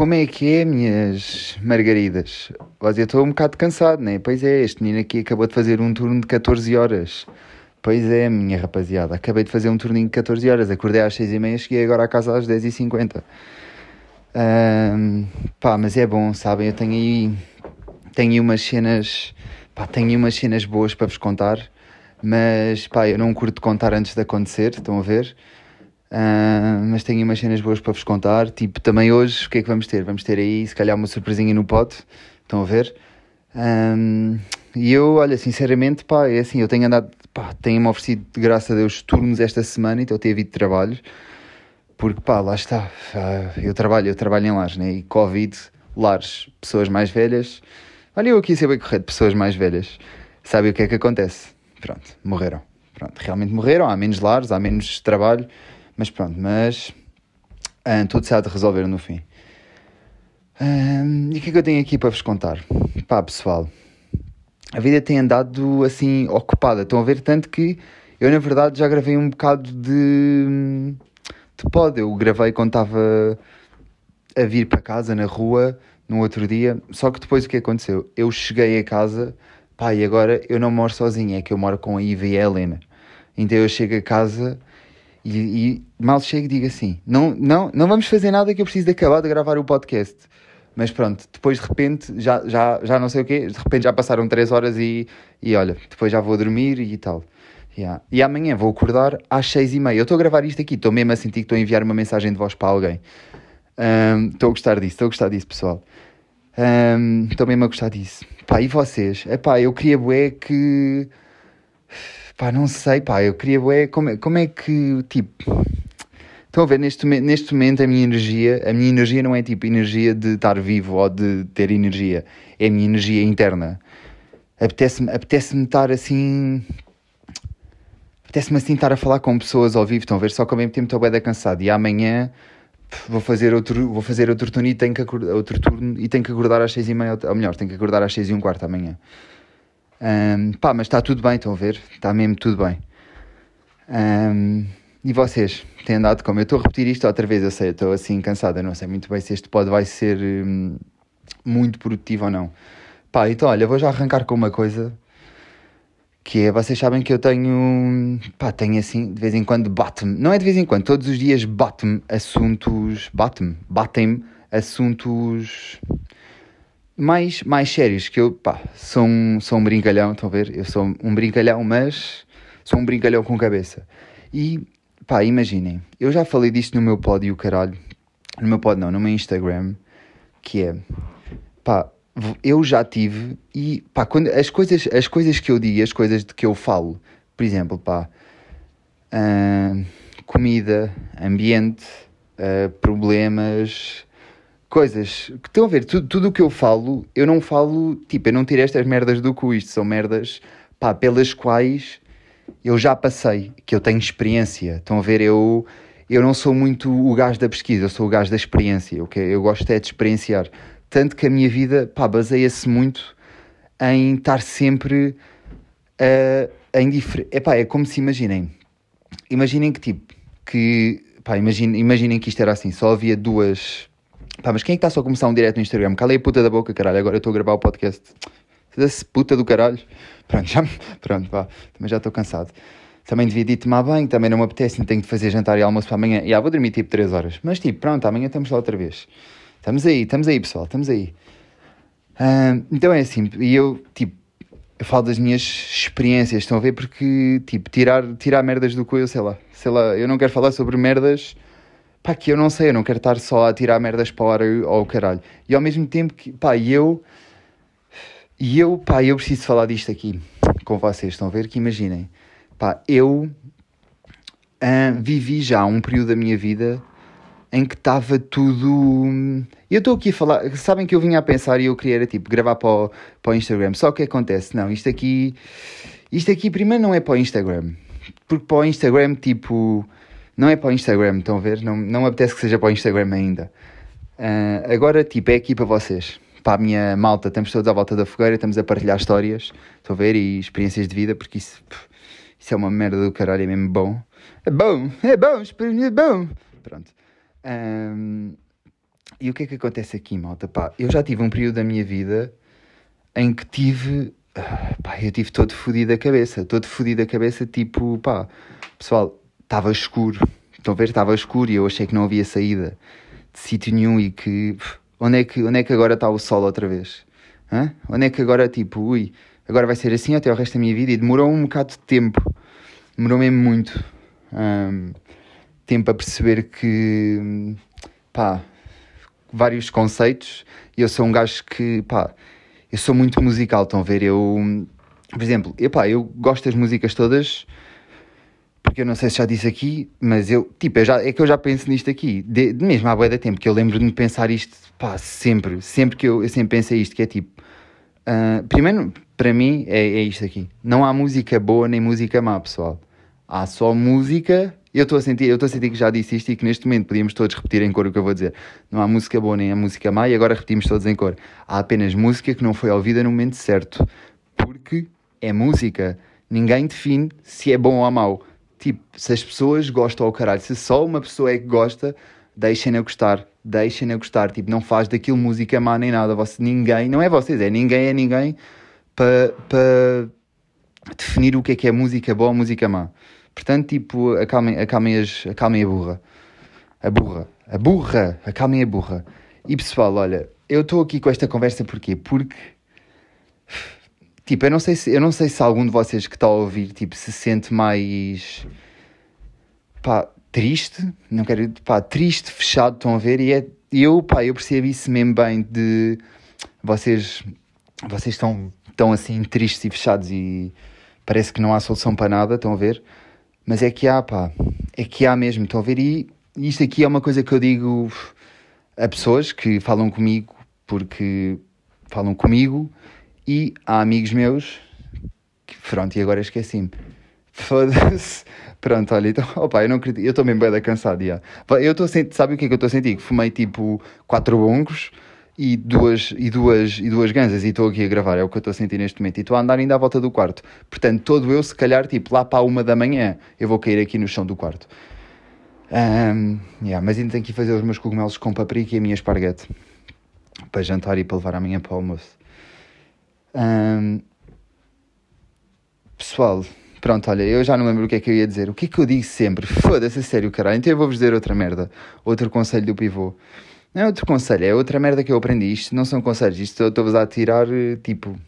como é que é, minhas margaridas? Mas eu estou um bocado cansado, né? Pois é, este menino aqui acabou de fazer um turno de 14 horas. Pois é, minha rapaziada, acabei de fazer um turninho de 14 horas, acordei às 6h30, cheguei agora à casa às 10h50. Um, pá, mas é bom, sabem? Eu tenho aí, tenho aí umas cenas, pá, tenho umas cenas boas para vos contar, mas pá, eu não curto contar antes de acontecer, estão a ver? Uh, mas tenho umas cenas boas para vos contar. Tipo, também hoje, o que é que vamos ter? Vamos ter aí, se calhar, uma surpresinha no pote. Estão a ver? Um, e eu, olha, sinceramente, pá, é assim, eu tenho andado, pá, tenho-me oferecido, graças a Deus, turnos esta semana, então tenho havido trabalho. Porque, pá, lá está. Eu trabalho, eu trabalho em lares, né? E Covid, lares, pessoas mais velhas. Olha, eu aqui sei bem correto, pessoas mais velhas. Sabe o que é que acontece? Pronto, morreram. Pronto, realmente morreram, há menos lares, há menos trabalho mas pronto, mas uh, tudo se há de resolver no fim. e o que é que eu tenho aqui para vos contar? Pá, pessoal, a vida tem andado assim ocupada. Estão a ver tanto que eu, na verdade, já gravei um bocado de, de pod. Eu gravei quando estava a vir para casa na rua no outro dia. Só que depois o que aconteceu? Eu cheguei a casa, pá, e agora eu não moro sozinho, é que eu moro com a Iva e a Helena. Então eu chego a casa e, e mal chego digo assim: não, não, não vamos fazer nada que eu preciso de acabar de gravar o podcast. Mas pronto, depois de repente, já, já, já não sei o quê, de repente já passaram 3 horas e, e olha, depois já vou dormir e tal. Yeah. E amanhã vou acordar às 6 e meia. Eu estou a gravar isto aqui, estou mesmo a sentir que estou a enviar uma mensagem de voz para alguém. Estou um, a gostar disso, estou a gostar disso, pessoal. Estou um, mesmo a gostar disso. Pá, e vocês? Epá, eu queria bué que Pá, não sei, pá, eu queria é como, é, como é que, tipo, estão a ver, neste, neste momento a minha energia, a minha energia não é tipo energia de estar vivo ou de ter energia, é a minha energia interna. Apetece-me apetece estar assim, apetece-me assim estar a falar com pessoas ao vivo, estão a ver, só que ao mesmo tempo estou bem cansado e amanhã vou fazer outro, vou fazer outro turno e tenho que acordar, outro turno e tenho que acordar às seis e meia, ou melhor, tenho que acordar às seis e um quarto amanhã. Um, pá, mas está tudo bem, estão a ver? Está mesmo tudo bem. Um, e vocês? Têm andado como? Eu estou a repetir isto outra vez, eu sei, estou assim cansado, eu não sei muito bem se este pod vai ser hum, muito produtivo ou não. Pá, então olha, vou já arrancar com uma coisa que é, vocês sabem que eu tenho, pá, tenho assim, de vez em quando bate-me, não é de vez em quando, todos os dias bate-me assuntos, bate-me, batem-me assuntos mais, mais sérios, que eu, pá, sou um, sou um brincalhão, estão a ver? Eu sou um brincalhão, mas sou um brincalhão com cabeça. E, pá, imaginem, eu já falei disto no meu pod e o caralho, no meu pod não, no meu Instagram, que é, pá, eu já tive e, pá, quando, as, coisas, as coisas que eu digo, as coisas de que eu falo, por exemplo, pá, uh, comida, ambiente, uh, problemas coisas que estão a ver, tudo, tudo o que eu falo, eu não falo, tipo, eu não tiro estas merdas do cu, isto são merdas, pá, pelas quais eu já passei, que eu tenho experiência. Estão a ver, eu, eu não sou muito o gajo da pesquisa, eu sou o gajo da experiência, okay? eu gosto é de experienciar. Tanto que a minha vida, pá, baseia-se muito em estar sempre uh, em diferente... Epá, é como se imaginem, imaginem que tipo, que, pá, imaginem, imaginem que isto era assim, só havia duas Pá, mas quem é que está só a começar um direto no Instagram? Calei a puta da boca, caralho. Agora eu estou a gravar o podcast. Foda-se, puta do caralho. Pronto, já, pronto, pá. Também já estou cansado. Também devia ir tomar banho, também não me apetece, tenho de fazer jantar e almoço para amanhã. E ah, vou dormir tipo 3 horas. Mas tipo, pronto, amanhã estamos lá outra vez. Estamos aí, estamos aí, pessoal, estamos aí. Uh, então é assim, e eu, tipo, eu falo das minhas experiências, estão a ver? Porque, tipo, tirar, tirar merdas do eu sei lá, sei lá, eu não quero falar sobre merdas pá, que eu não sei, eu não quero estar só a tirar merdas para o ar ou o caralho. E ao mesmo tempo que, pá, eu, e eu, pá, eu preciso falar disto aqui com vocês, estão a ver? Que imaginem, pá, eu uh, vivi já um período da minha vida em que estava tudo. Eu estou aqui a falar, sabem que eu vinha a pensar e eu queria era tipo gravar para o, para o Instagram, só que acontece, não, isto aqui, isto aqui primeiro não é para o Instagram, porque para o Instagram, tipo não é para o Instagram, estão a ver? Não, não me apetece que seja para o Instagram ainda. Uh, agora, tipo, é aqui para vocês. Para a minha malta, estamos todos à volta da fogueira, estamos a partilhar histórias, estão a ver? E experiências de vida, porque isso, isso é uma merda do caralho, é mesmo bom. É bom, é bom, é bom. Pronto. Um, E o que é que acontece aqui, malta? Pá, eu já tive um período da minha vida em que tive. ah, Pá, eu tive todo fodido a cabeça. Todo fodido a cabeça, tipo, pá, pessoal, estava escuro. Estão a ver? Estava escuro e eu achei que não havia saída de sítio nenhum e que. Onde é que, onde é que agora está o sol outra vez? Hã? Onde é que agora, tipo, ui, agora vai ser assim até o resto da minha vida? E demorou um bocado de tempo. Demorou mesmo muito. Ahm, tempo a perceber que. pá, vários conceitos e eu sou um gajo que, pá, eu sou muito musical, estão a ver? Eu, por exemplo, eu, pá, eu gosto das músicas todas, porque eu não sei se já disse aqui, mas eu, tipo, eu já, é que eu já penso nisto aqui, de, mesmo há bué de tempo, que eu lembro-me de pensar isto, pá, sempre, sempre que eu, eu sempre pensei isto, que é tipo, ah, primeiro, para mim, é, é isto aqui, não há música boa nem música má, pessoal, há só música eu estou a sentir, eu estou a sentir que já disse isto e que neste momento podíamos todos repetir em cor o que eu vou dizer. Não há música boa nem há música má e agora repetimos todos em cor. Há apenas música que não foi ouvida no momento certo. Porque é música. Ninguém define se é bom ou mau. Tipo, se as pessoas gostam ao caralho, se só uma pessoa é que gosta, deixem-na gostar. Deixem-na gostar. Tipo, não faz daquilo música má nem nada. Você, ninguém, não é vocês, é ninguém, é ninguém para pa definir o que é que é música boa ou música má. Portanto, tipo, acalmem, acalmem, as, acalmem a burra. A burra. A burra. Acalmem a burra. E pessoal, olha, eu estou aqui com esta conversa porquê? Porque, tipo, eu não sei se, eu não sei se algum de vocês que está a ouvir, tipo, se sente mais, pá, triste, não quero, pá, triste, fechado, estão a ver? E é, eu, pá, eu percebo isso mesmo bem de vocês, vocês estão, estão assim tristes e fechados e parece que não há solução para nada, estão a ver? Mas é que há, pá, é que há mesmo, estão a ver? E isto aqui é uma coisa que eu digo a pessoas que falam comigo porque falam comigo e há amigos meus que, pronto, e agora esqueci-me. Foda-se. Pronto, olha, então, opa, eu não acredito, eu estou mesmo bem cansado, já. Eu estou a sentir, sabe o que é que eu estou a sentir? Que fumei tipo quatro bongos e duas, e duas, e duas ganzas e estou aqui a gravar, é o que eu estou a sentir neste momento. E estou a andar ainda à volta do quarto. Portanto, todo eu, se calhar, tipo, lá para uma da manhã, eu vou cair aqui no chão do quarto. Ahm, yeah, mas ainda tenho que fazer os meus cogumelos com paprika e a minha esparguete. Para jantar e para levar amanhã para o almoço. Ahm, pessoal, pronto, olha, eu já não lembro o que é que eu ia dizer. O que é que eu digo sempre? Foda-se, a sério, caralho. Então eu vou-vos dizer outra merda. Outro conselho do pivô. Não é outro conselho, é outra merda que eu aprendi. Isto não são conselhos, isto estou-vos a tirar, eh, tipo,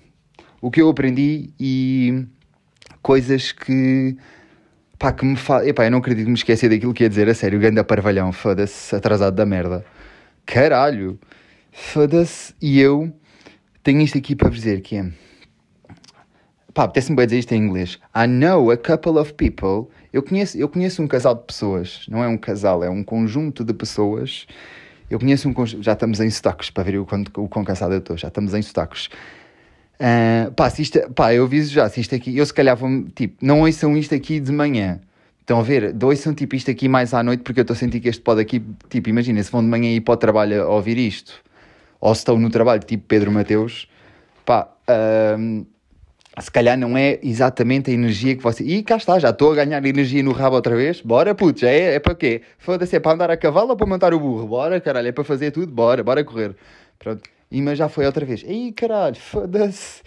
o que eu aprendi e coisas que, pá, que me fa... Epá, eu não acredito que me esqueci daquilo que ia dizer, a sério, ganda parvalhão, foda-se, atrasado da merda. Caralho, foda-se, e eu tenho isto aqui para dizer, que é... Pá, apetece-me bem dizer isto em inglês. I know a couple of people. Eu conheço, eu conheço um casal de pessoas. Não é um casal, é um conjunto de pessoas. Eu conheço um conjunto. Já estamos em sotaques, para ver o quão, o quão cansado eu estou. Já estamos em sotaques. Ah, pá, se isto, pá, eu aviso já, se isto aqui, eu se calhar vou, tipo, não ouçam isto aqui de manhã. Estão a ver? Ouçam tipo isto aqui mais à noite, porque eu estou a sentir que este pode aqui, tipo, imagina, se vão de manhã ir para o trabalho a ouvir isto, ou se estão no trabalho, tipo Pedro Mateus, pá, ahm, se calhar não é exatamente a energia que você. E cá está, já estou a ganhar energia no rabo outra vez. Bora, putz, já é, é para quê? Foda-se, é para andar a cavalo ou para montar o burro? Bora, caralho, é para fazer tudo, bora, bora correr. Pronto. E mas já foi outra vez. Ei, caralho, foda-se.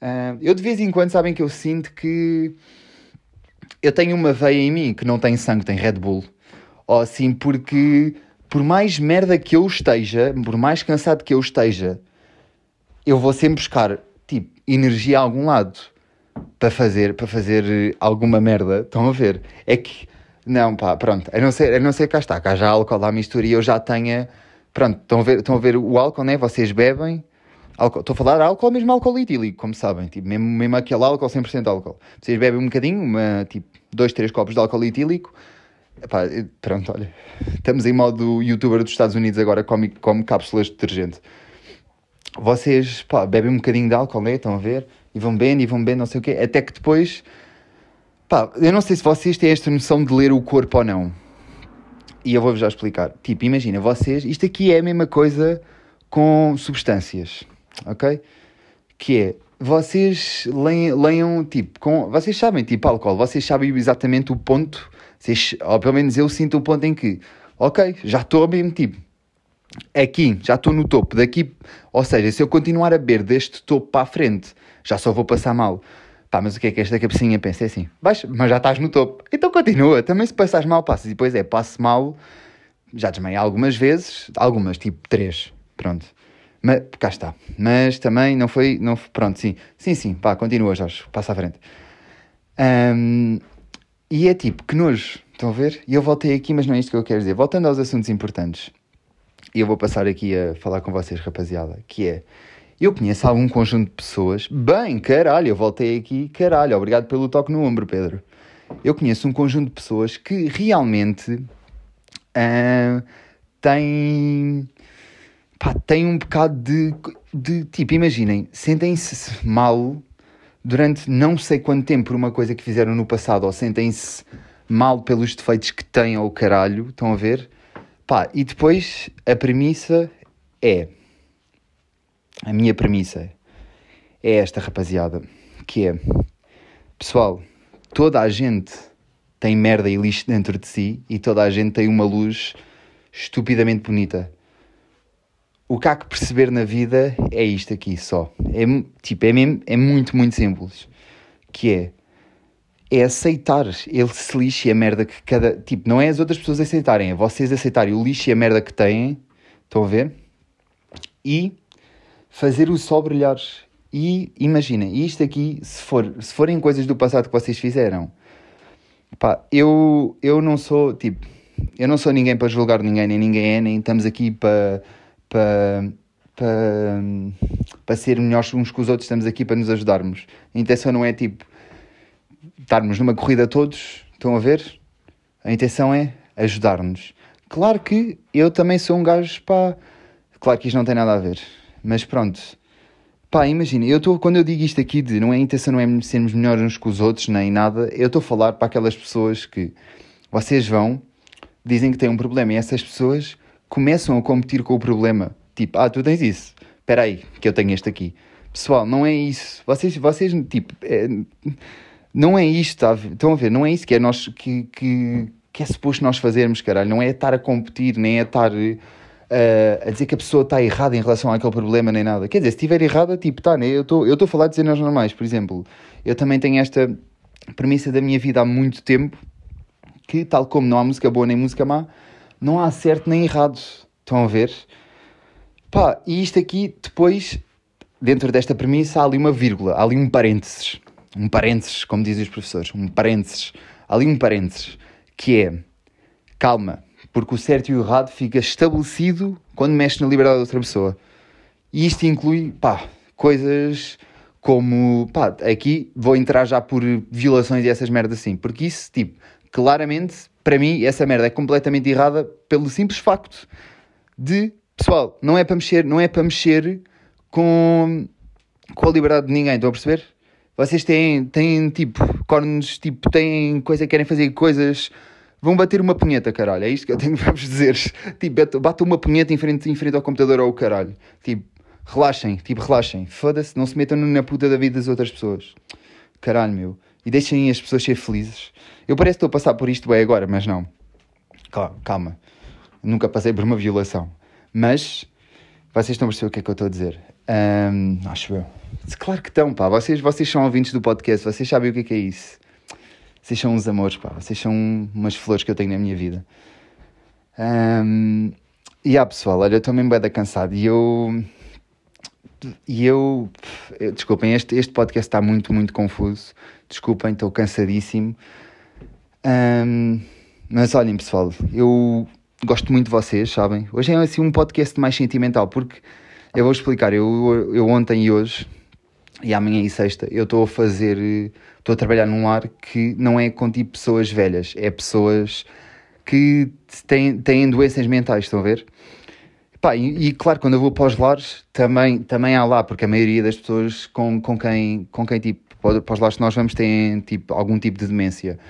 Ah, eu de vez em quando sabem que eu sinto que eu tenho uma veia em mim que não tem sangue, tem Red Bull. Ou assim, porque por mais merda que eu esteja, por mais cansado que eu esteja, eu vou sempre buscar, tipo, energia a algum lado para fazer, para fazer eh, alguma merda. Estão a ver? É que, não, pá, pronto, a não ser, a não ser cá está, cá já há álcool à mistura e eu já tenha, pronto, estão a ver, estão a ver o álcool, né? Vocês bebem, álcool, estou a falar álcool, mesmo álcool etílico, como sabem, tipo, mesmo, mesmo aquele álcool, 100% álcool. Vocês bebem um bocadinho, uma, tipo, dois, três copos de álcool etílico, Epá, pronto, olha, estamos em modo youtuber dos Estados Unidos agora, come, come cápsulas de detergente. Vocês, pá, bebem um bocadinho de álcool, né? Estão a ver? E vão bem, e vão bem, não sei o quê. Até que depois, pá, eu não sei se vocês têm esta noção de ler o corpo ou não. E eu vou-vos já explicar. Tipo, imagina, vocês, isto aqui é a mesma coisa com substâncias, ok? Que é, vocês leiam, leiam tipo, com, vocês sabem, tipo, álcool, vocês sabem exatamente o ponto, vocês, ou pelo menos eu sinto o ponto em que, ok, já estou mesmo, tipo, aqui, já estou no topo, daqui, ou seja, se eu continuar a beber deste topo para a frente, já só vou passar mal. Pá, mas o que é que esta cabecinha pensa? É assim, baixa, mas já estás no topo. Então continua, também se passares mal, passas. E depois é, passo mal, já desmaiei algumas vezes, algumas, tipo três, pronto. Mas, cá está. Mas também não foi, não foi, pronto, sim. Sim, sim, pá, continua, Jorge, passa à frente. Um, e é tipo, que nojo, estão a ver? E eu voltei aqui, mas não é isto que eu quero dizer. Voltando aos assuntos importantes, eu vou passar aqui a falar com vocês, rapaziada, que é, eu conheço algum conjunto de pessoas, bem, caralho, eu voltei aqui, caralho, obrigado pelo toque no ombro, Pedro. Eu conheço um conjunto de pessoas que realmente uh, têm pá, têm um bocado de, de tipo, imaginem, sentem-se mal durante não sei quanto tempo por uma coisa que fizeram no passado, ou sentem-se mal pelos defeitos que têm ao caralho, estão a ver? Pá, e depois a premissa é, a minha premissa é esta, rapaziada, que é, pessoal, toda a gente tem merda e lixo dentro de si e toda a gente tem uma luz estupidamente bonita o que há que perceber na vida é isto aqui só. É, tipo, é, mesmo, é muito, muito simples. Que é, é aceitar ele se lixo e a merda que cada... Tipo, não é as outras pessoas aceitarem, é vocês aceitarem o lixo e a merda que têm. Estão a ver? E fazer o sol brilhar. E imaginem, isto aqui, se, for, se forem coisas do passado que vocês fizeram, pá, eu, eu não sou, tipo, eu não sou ninguém para julgar ninguém, nem ninguém é, nem estamos aqui para para, para, para ser melhores uns com os outros, estamos aqui para nos ajudarmos. A intenção não é tipo estarmos numa corrida todos, estão a ver? A intenção é ajudar-nos. Claro que eu também sou um gajo, pá, claro que isto não tem nada a ver, mas pronto. Pá, imagina, eu estou, quando eu digo isto aqui de não é a intenção não é sermos melhores uns com os outros, nem nada, eu estou a falar para aquelas pessoas que vocês vão, dizem que têm um problema e essas pessoas começam a competir com o problema. Tipo, ah, tu tens isso, espera aí, que eu tenho este aqui. Pessoal, não é isso. Vocês, vocês tipo, é, não é isto, tá? estão a ver? Não é isso que é, nós, que, que, que é suposto nós fazermos, caralho. Não é estar a competir, nem é estar uh, a dizer que a pessoa está errada em relação àquele problema, nem nada. Quer dizer, se estiver errada, tipo, tá, né? Eu estou a falar de cenas normais, por exemplo. Eu também tenho esta premissa da minha vida há muito tempo, que tal como não há música boa nem música má, não há certo nem errado. Estão a ver? Pá, e isto aqui, depois, dentro desta premissa, há ali uma vírgula, há ali um parênteses. Um parênteses, como dizem os professores. Um parênteses. Há ali um parênteses. Que é, calma, porque o certo e o errado fica estabelecido quando mexe na liberdade da outra pessoa. E isto inclui, pá, coisas como, pá, aqui vou entrar já por violações e essas merdas assim. Porque isso, tipo, claramente para mim, essa merda é completamente errada pelo simples facto de, pessoal, não é para mexer, não é para mexer com, com a liberdade de ninguém, estão a perceber? Vocês têm, têm tipo, cornos, tipo, têm coisa, querem fazer coisas, vão bater uma punheta, caralho, é isto que eu tenho para vos dizer. Tipo, batam uma punheta em frente, em frente ao computador ou o caralho. Tipo, relaxem, tipo, relaxem. Foda-se, não se metam na puta da vida das outras pessoas. Caralho, meu. E deixem as pessoas ser felizes. Eu parece que estou a passar por isto bem agora, mas não. Calma, calma. Nunca passei por uma violação. Mas vocês estão a perceber o que é que eu estou a dizer. Um, acho eu. Claro que estão, pá. Vocês, vocês são ouvintes do podcast, vocês sabem o que é que é isso. Vocês são uns amores, pá. Vocês são umas flores que eu tenho na minha vida. Um, e há pessoal, olha, eu estou mesmo bem cansado e eu. E eu. Desculpem, este, este podcast está muito, muito confuso. Desculpem, estou cansadíssimo. Um, mas olhem, pessoal, eu gosto muito de vocês, sabem? Hoje é assim um podcast mais sentimental, porque eu vou explicar. Eu, eu ontem e hoje, e amanhã e sexta, eu estou a fazer. Estou a trabalhar num lar que não é com tipo pessoas velhas, é pessoas que têm, têm doenças mentais, estão a ver? Pá, e, e, claro, quando eu vou para os lares, também, também há lá, porque a maioria das pessoas com, com, quem, com quem tipo, para os lares que nós vamos têm tipo, algum tipo de demência.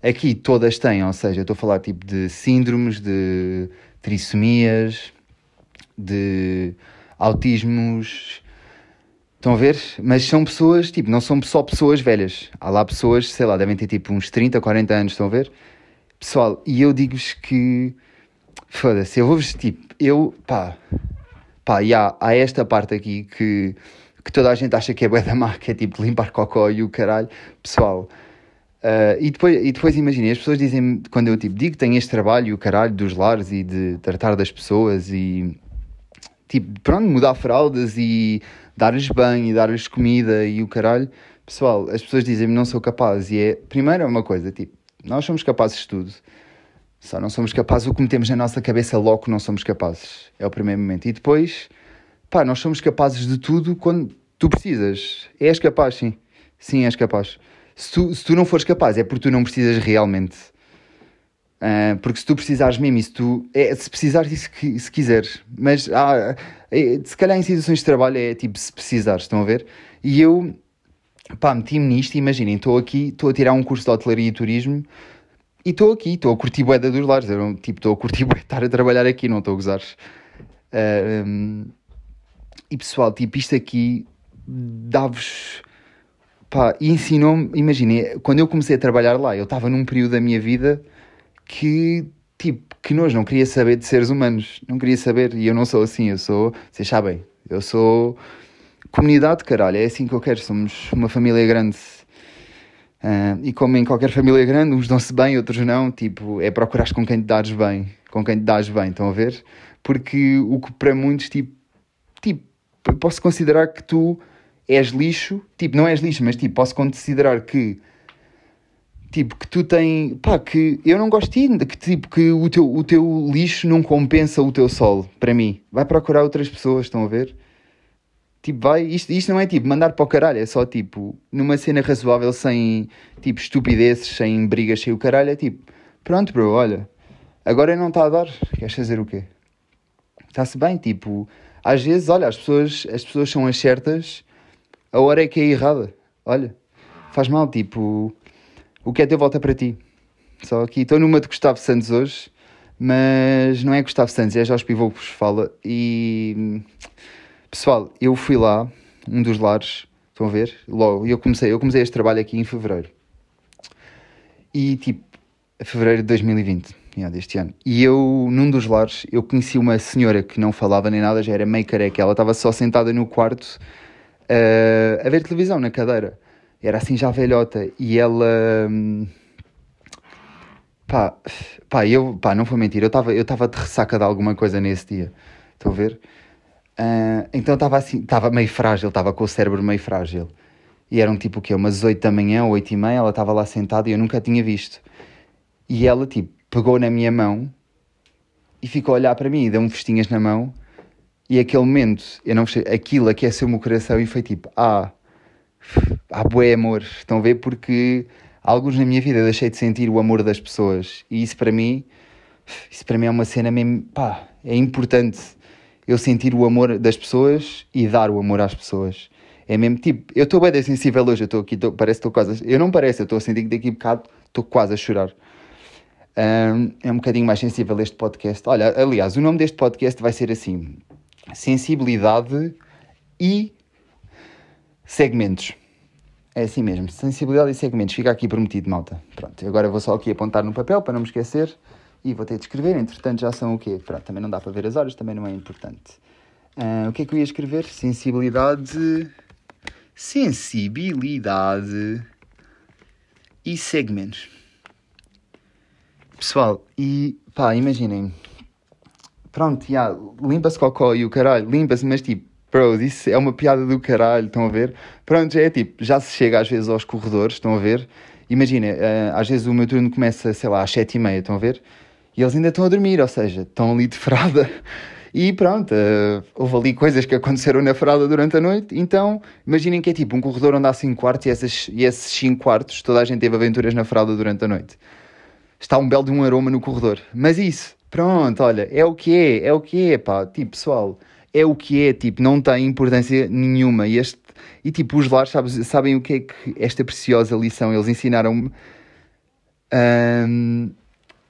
Aqui todas têm, ou seja, estou a falar tipo de síndromes, de trissomias, de autismos. Estão a ver? Mas são pessoas, tipo, não são só pessoas velhas. Há lá pessoas, sei lá, devem ter tipo uns 30, 40 anos, estão a ver? Pessoal, e eu digo-vos que Foda-se, eu vou-vos, tipo, eu, pá, pá, e há, há esta parte aqui que, que toda a gente acha que é bué da má, que é tipo limpar cocó e o caralho. Pessoal, uh, e depois, e depois imaginem, as pessoas dizem quando eu tipo, digo que tenho este trabalho e o caralho dos lares e de tratar das pessoas e, tipo, pronto, mudar fraldas e dar-lhes banho e dar-lhes comida e o caralho. Pessoal, as pessoas dizem-me não sou capaz e é, primeiro é uma coisa, tipo, nós somos capazes de tudo só não somos capazes, o que metemos na nossa cabeça logo não somos capazes. É o primeiro momento. E depois, pá, nós somos capazes de tudo quando tu precisas. És capaz, sim. Sim, és capaz. Se tu, se tu não fores capaz, é porque tu não precisas realmente. Uh, porque se tu precisares mesmo, se tu. É, se precisares se, se quiseres. Mas ah, é, se calhar em situações de trabalho é tipo se precisares, estão a ver? E eu, pá, meti-me nisto. Imaginem, estou aqui, estou a tirar um curso de hotelaria e turismo e estou aqui, estou a curtir bué dos lares. Eu, tipo, estou a curtir bué estar a trabalhar aqui, não estou a gozar. Uh, um, e pessoal, tipo, isto aqui dá-vos. Pá, ensinou-me. Imaginem, quando eu comecei a trabalhar lá, eu estava num período da minha vida que, tipo, que nós não queria saber de seres humanos. Não queria saber. E eu não sou assim, eu sou. Vocês sabem, eu sou. Comunidade, caralho, é assim que eu quero. Somos uma família grande Uh, e como em qualquer família grande, uns dão-se bem, outros não, tipo, é procurar com quem te dares bem, com quem te dás bem, estão a ver? Porque o que para muitos, tipo, tipo, posso considerar que tu és lixo, tipo, não és lixo, mas tipo, posso considerar que, tipo, que tu tens, pá, que eu não gosto de que tipo, que o teu, o teu lixo não compensa o teu sol, para mim. Vai procurar outras pessoas, estão a ver? Tipo, vai, isto, isto não é tipo mandar para o caralho, é só tipo, numa cena razoável, sem tipo estupidezes, sem brigas, sem o caralho, é tipo, pronto, bro, olha, agora não está a dar, queres fazer o quê? Está-se bem, tipo, às vezes, olha, as pessoas, as pessoas são as certas, a hora é que é errada, olha, faz mal, tipo, o que é teu volta para ti. Só aqui, estou numa de Gustavo Santos hoje, mas não é Gustavo Santos, é Jorge Pivô que vos fala e Pessoal, eu fui lá, um dos lares, estão a ver? Logo, eu comecei, eu comecei este trabalho aqui em fevereiro. E tipo, fevereiro de 2020, yeah, deste ano. E eu, num dos lares, eu conheci uma senhora que não falava nem nada, já era meio careca. Ela estava só sentada no quarto uh, a ver televisão na cadeira. Era assim já velhota. E ela. Hum, pá, pá, eu, pá, não foi mentira, eu estava eu de ressaca de alguma coisa nesse dia. Estão a ver? Uh, então estava assim, estava meio frágil, estava com o cérebro meio frágil. E eram tipo o quê? Umas 8 da manhã, 8 e meia, ela estava lá sentada e eu nunca a tinha visto. E ela, tipo, pegou na minha mão e ficou a olhar para mim e deu-me festinhas na mão. E aquele momento, eu não aquilo aqueceu o meu coração e foi tipo, ah, ah, bué amor. Estão a ver? Porque alguns na minha vida deixei de sentir o amor das pessoas. E isso para mim, isso para mim é uma cena mesmo, pá, é importante eu sentir o amor das pessoas e dar o amor às pessoas. É mesmo tipo, eu estou bem sensível hoje, eu estou aqui, tô, parece que estou quase. Eu não parece, eu estou a sentir que daqui a bocado estou quase a chorar. Um, é um bocadinho mais sensível este podcast. Olha, aliás, o nome deste podcast vai ser assim: Sensibilidade e Segmentos. É assim mesmo, sensibilidade e segmentos. Fica aqui prometido, malta. Pronto, agora vou só aqui apontar no papel para não me esquecer e vou ter de escrever. Entretanto, já são o quê? Pronto, também não dá para ver as horas, também não é importante. Uh, o que é que eu ia escrever? Sensibilidade. Sensibilidade e segmentos. Pessoal, e pá, imaginem. Pronto, yeah, limpa-se cocó e o caralho, limpa-se, mas tipo, bro, isso é uma piada do caralho, estão a ver? Pronto, já é tipo, já se chega às vezes aos corredores, estão a ver? Imagina, uh, às vezes o meu turno começa, sei lá, às sete e meia, estão a ver? E eles ainda estão a dormir, ou seja, estão ali de fralda. E pronto, uh, houve ali coisas que aconteceram na fralda durante a noite. Então, imaginem que é tipo um corredor onde há 5 quartos e, essas, e esses 5 quartos toda a gente teve aventuras na fralda durante a noite. Está um belo de um aroma no corredor. Mas isso, pronto, olha, é o que é, é o que é, pá. Tipo, pessoal, é o que é, tipo, não tem importância nenhuma. E, este, e tipo, os lares sabem, sabem o que é que esta preciosa lição eles ensinaram-me. Um,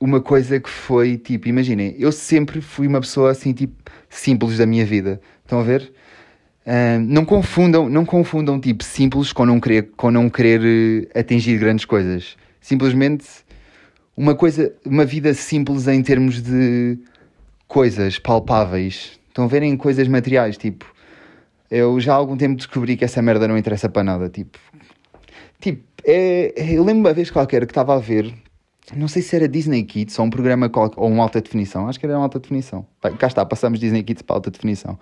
uma coisa que foi tipo, imaginem, eu sempre fui uma pessoa assim, tipo, simples da minha vida. Estão a ver? Uh, não confundam, não confundam tipo simples com não querer, com não querer uh, atingir grandes coisas. Simplesmente uma coisa, uma vida simples em termos de coisas palpáveis. Estão a ver em coisas materiais, tipo. Eu já há algum tempo descobri que essa merda não interessa para nada, tipo. Tipo, é, eu lembro uma vez qualquer que estava a ver, não sei se era Disney Kids ou um programa ou uma alta definição, acho que era uma alta definição. cá está, passamos Disney Kids para alta definição.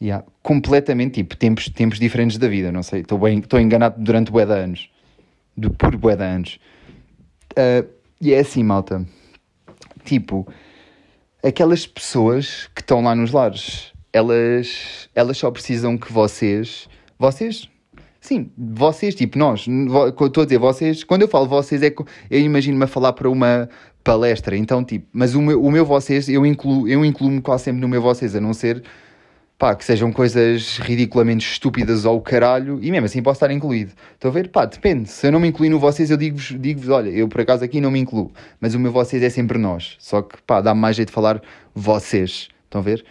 Yeah. Completamente, tipo, tempos, tempos diferentes da vida, não sei, estou bem, estou enganado durante bué de anos. Do puro bué de anos. Uh, e é assim, malta. Tipo, aquelas pessoas que estão lá nos lares, elas, elas só precisam que vocês, vocês, sim, vocês, tipo nós, estou a dizer vocês, quando eu falo vocês, é eu imagino-me a falar para uma palestra, então tipo, mas o meu, o meu vocês, eu incluo, eu incluo-me quase sempre no meu vocês, a não ser pá, que sejam coisas ridiculamente estúpidas ao caralho, e mesmo assim posso estar incluído. Estão a ver? Pá, depende. Se eu não me incluir no vocês, eu digo-vos, digo olha, eu por acaso aqui não me incluo, mas o meu vocês é sempre nós. Só que, pá, dá-me mais jeito de falar vocês. Estão a ver?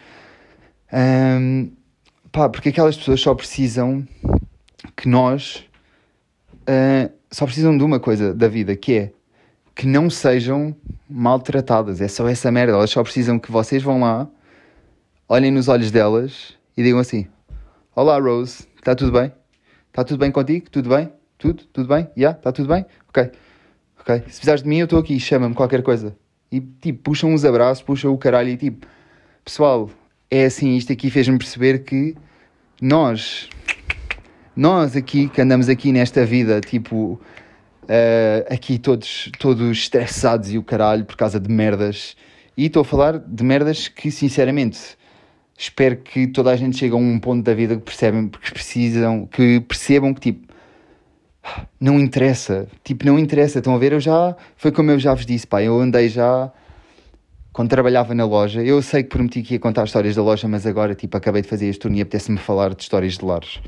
Um, pá, porque aquelas pessoas só precisam que nós. Uh, só precisam de uma coisa da vida, que é que não sejam maltratadas. É só essa merda. Elas só precisam que vocês vão lá olhem nos olhos delas e digam assim: Olá, Rose, está tudo bem? Está tudo bem contigo? Tudo bem? Tudo? Tudo bem? Já? Yeah? Está tudo bem? Ok. Ok. Se precisares de mim, eu estou aqui, chama-me qualquer coisa. E tipo, puxam uns abraços, puxam o caralho e tipo, pessoal, é assim, isto aqui fez-me perceber que nós, nós aqui, que andamos aqui nesta vida, tipo, uh, aqui todos, todos estressados e o caralho por causa de merdas. E estou a falar de merdas que, sinceramente, espero que toda a gente chegue a um ponto da vida que percebem, que precisam, que percebam que tipo não interessa, tipo não interessa, estão a ver, eu já, foi como eu já vos disse, pá, eu andei já quando trabalhava na loja, eu sei que prometi que ia contar histórias da loja, mas agora tipo acabei de fazer este turno e apetece-me falar de histórias de lares.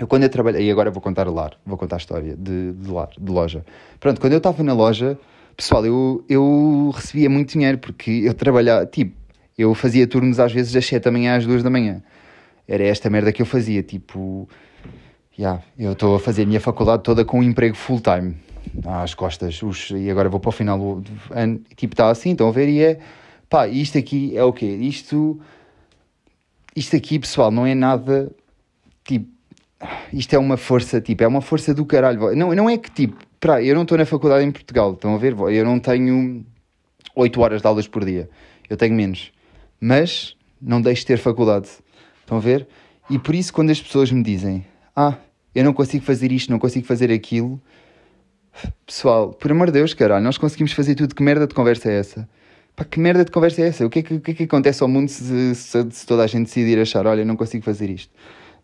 Eu quando eu trabalhei, e agora vou contar lar, vou contar a história de, de lar, de loja. Pronto, quando eu estava na loja, pessoal, eu, eu recebia muito dinheiro porque eu trabalhava, tipo, eu fazia turnos às vezes das 7 da manhã às 2 da manhã. Era esta merda que eu fazia, tipo, yeah, eu estou a fazer a minha faculdade toda com um emprego full time às costas, os, e agora vou para o final do ano, tipo, está assim, estão a ver, e é, pá, isto aqui é o quê? Isto, isto aqui, pessoal, não é nada, tipo, isto é uma força, tipo, é uma força do caralho, não, não é que, tipo, pra, eu não estou na faculdade em Portugal, estão a ver, eu não tenho 8 horas de aulas por dia, eu tenho menos, mas não deixo de ter faculdade. Estão a ver? E por isso, quando as pessoas me dizem, ah, eu não consigo fazer isto, não consigo fazer aquilo, pessoal, por amor de Deus, caralho, nós conseguimos fazer tudo. Que merda de conversa é essa? Pá, que merda de conversa é essa? O que é que, que, é que acontece ao mundo se, se, se, toda a gente decidir achar, olha, não consigo fazer isto?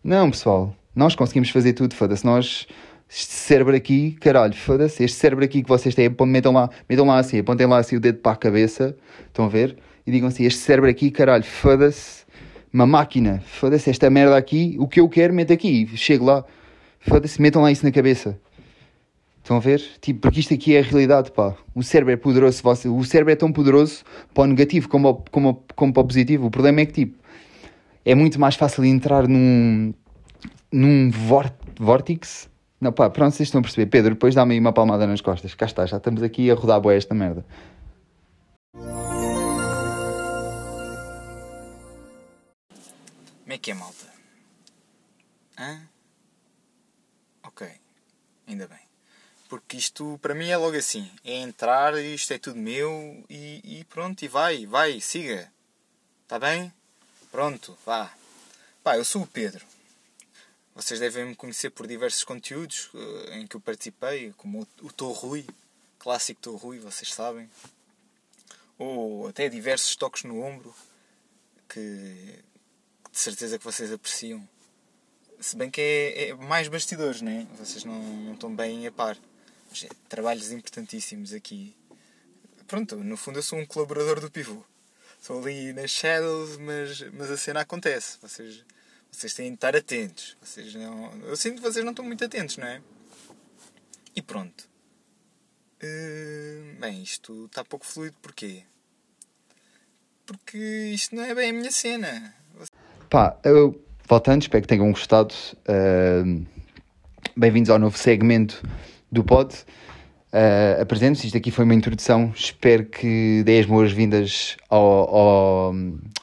Não, pessoal, nós conseguimos fazer tudo, foda-se. Nós, este cérebro aqui, caralho, foda-se, este cérebro aqui que vocês têm, metam lá, metam lá assim, apontem lá assim o dedo para a cabeça, estão a ver? e digam assim: este cérebro aqui, caralho, foda-se, uma máquina, foda-se, esta merda aqui, o que eu quero, meto aqui, chego lá, foda-se, metam lá isso na cabeça. Estão a ver? Tipo, porque isto aqui é a realidade, pá. O cérebro é poderoso, o cérebro é tão poderoso para o negativo como, como, como para o positivo. O problema é que, tipo, é muito mais fácil entrar num, num vórtice. Não, pá, pronto, vocês estão a perceber. Pedro, depois dá-me aí uma palmada nas costas. Cá está, já estamos aqui a rodar boa esta merda. é que é, malta? Hã? Ok, ainda bem. Porque isto para mim é logo assim: é entrar, isto é tudo meu e, e pronto, e vai, vai, siga. Está bem? Pronto, vá. Pá, eu sou o Pedro. Vocês devem me conhecer por diversos conteúdos uh, em que eu participei, como o, o Tô Rui, clássico Tô Rui, vocês sabem. Ou até diversos toques no ombro que, de certeza que vocês apreciam. Se bem que é, é mais bastidores, né? Vocês não, não estão bem a par. Mas é, trabalhos importantíssimos aqui. Pronto, no fundo eu sou um colaborador do pivô. Estou ali nas shadows, mas, mas a cena acontece. Vocês, vocês têm de estar atentos. Vocês não, eu sinto que vocês não estão muito atentos, não é? E pronto. Uh, bem, isto está pouco fluido porquê? Porque isto não é bem a minha cena. Pá, eu, voltando, espero que tenham gostado. Uh, Bem-vindos ao novo segmento do pod. uh, apresento Isto aqui foi uma introdução. Espero que dê as boas-vindas ao, ao,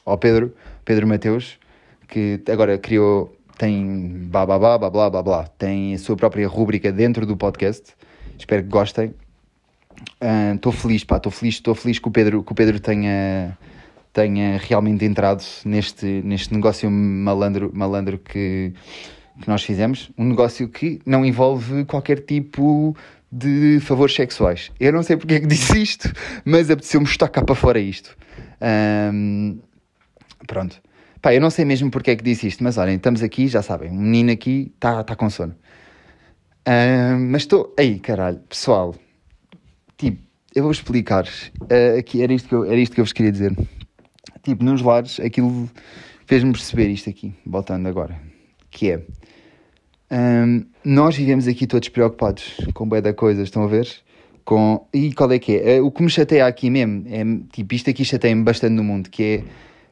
ao Pedro, Pedro Mateus, que agora criou, tem blá blá blá blá blá blá blá, tem a sua própria rúbrica dentro do podcast. Espero que gostem. Estou uh, feliz, pá, estou feliz, estou feliz que o Pedro, que o Pedro tenha, tenha realmente entrado neste, neste negócio malandro, malandro que, que nós fizemos. Um negócio que não envolve qualquer tipo de favores sexuais. Eu não sei porque é que disse isto, mas apeteceu-me estar cá para fora isto. Um, pronto. Pá, eu não sei mesmo porque é que disse isto, mas olhem, estamos aqui, já sabem, um menino aqui está tá com sono. Um, mas estou. Aí, caralho, pessoal, tipo, eu vou explicar. Uh, aqui, era isto, que eu, era isto que eu vos queria dizer. Tipo, nos lares, aquilo fez-me perceber isto aqui, voltando agora. Que é um, nós vivemos aqui todos preocupados com bué da coisas, estão a ver? Com... E qual é que é? é? O que me chateia aqui mesmo, é, tipo, isto aqui chateia-me bastante no mundo, que é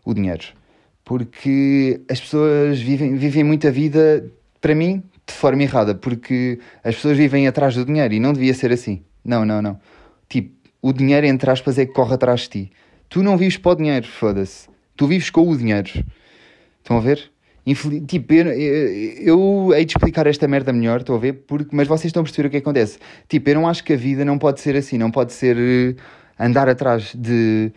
o dinheiro. Porque as pessoas vivem, vivem muita vida, para mim, de forma errada, porque as pessoas vivem atrás do dinheiro e não devia ser assim. Não, não, não. Tipo, o dinheiro, entre aspas, é que corre atrás de ti. Tu não vives para o dinheiro, foda-se. Tu vives com o dinheiro. Estão a ver? Tipo, eu, eu, eu hei de explicar esta merda melhor, estou a ver, porque, mas vocês estão a perceber o que acontece. Tipo, eu não acho que a vida não pode ser assim, não pode ser uh, andar atrás de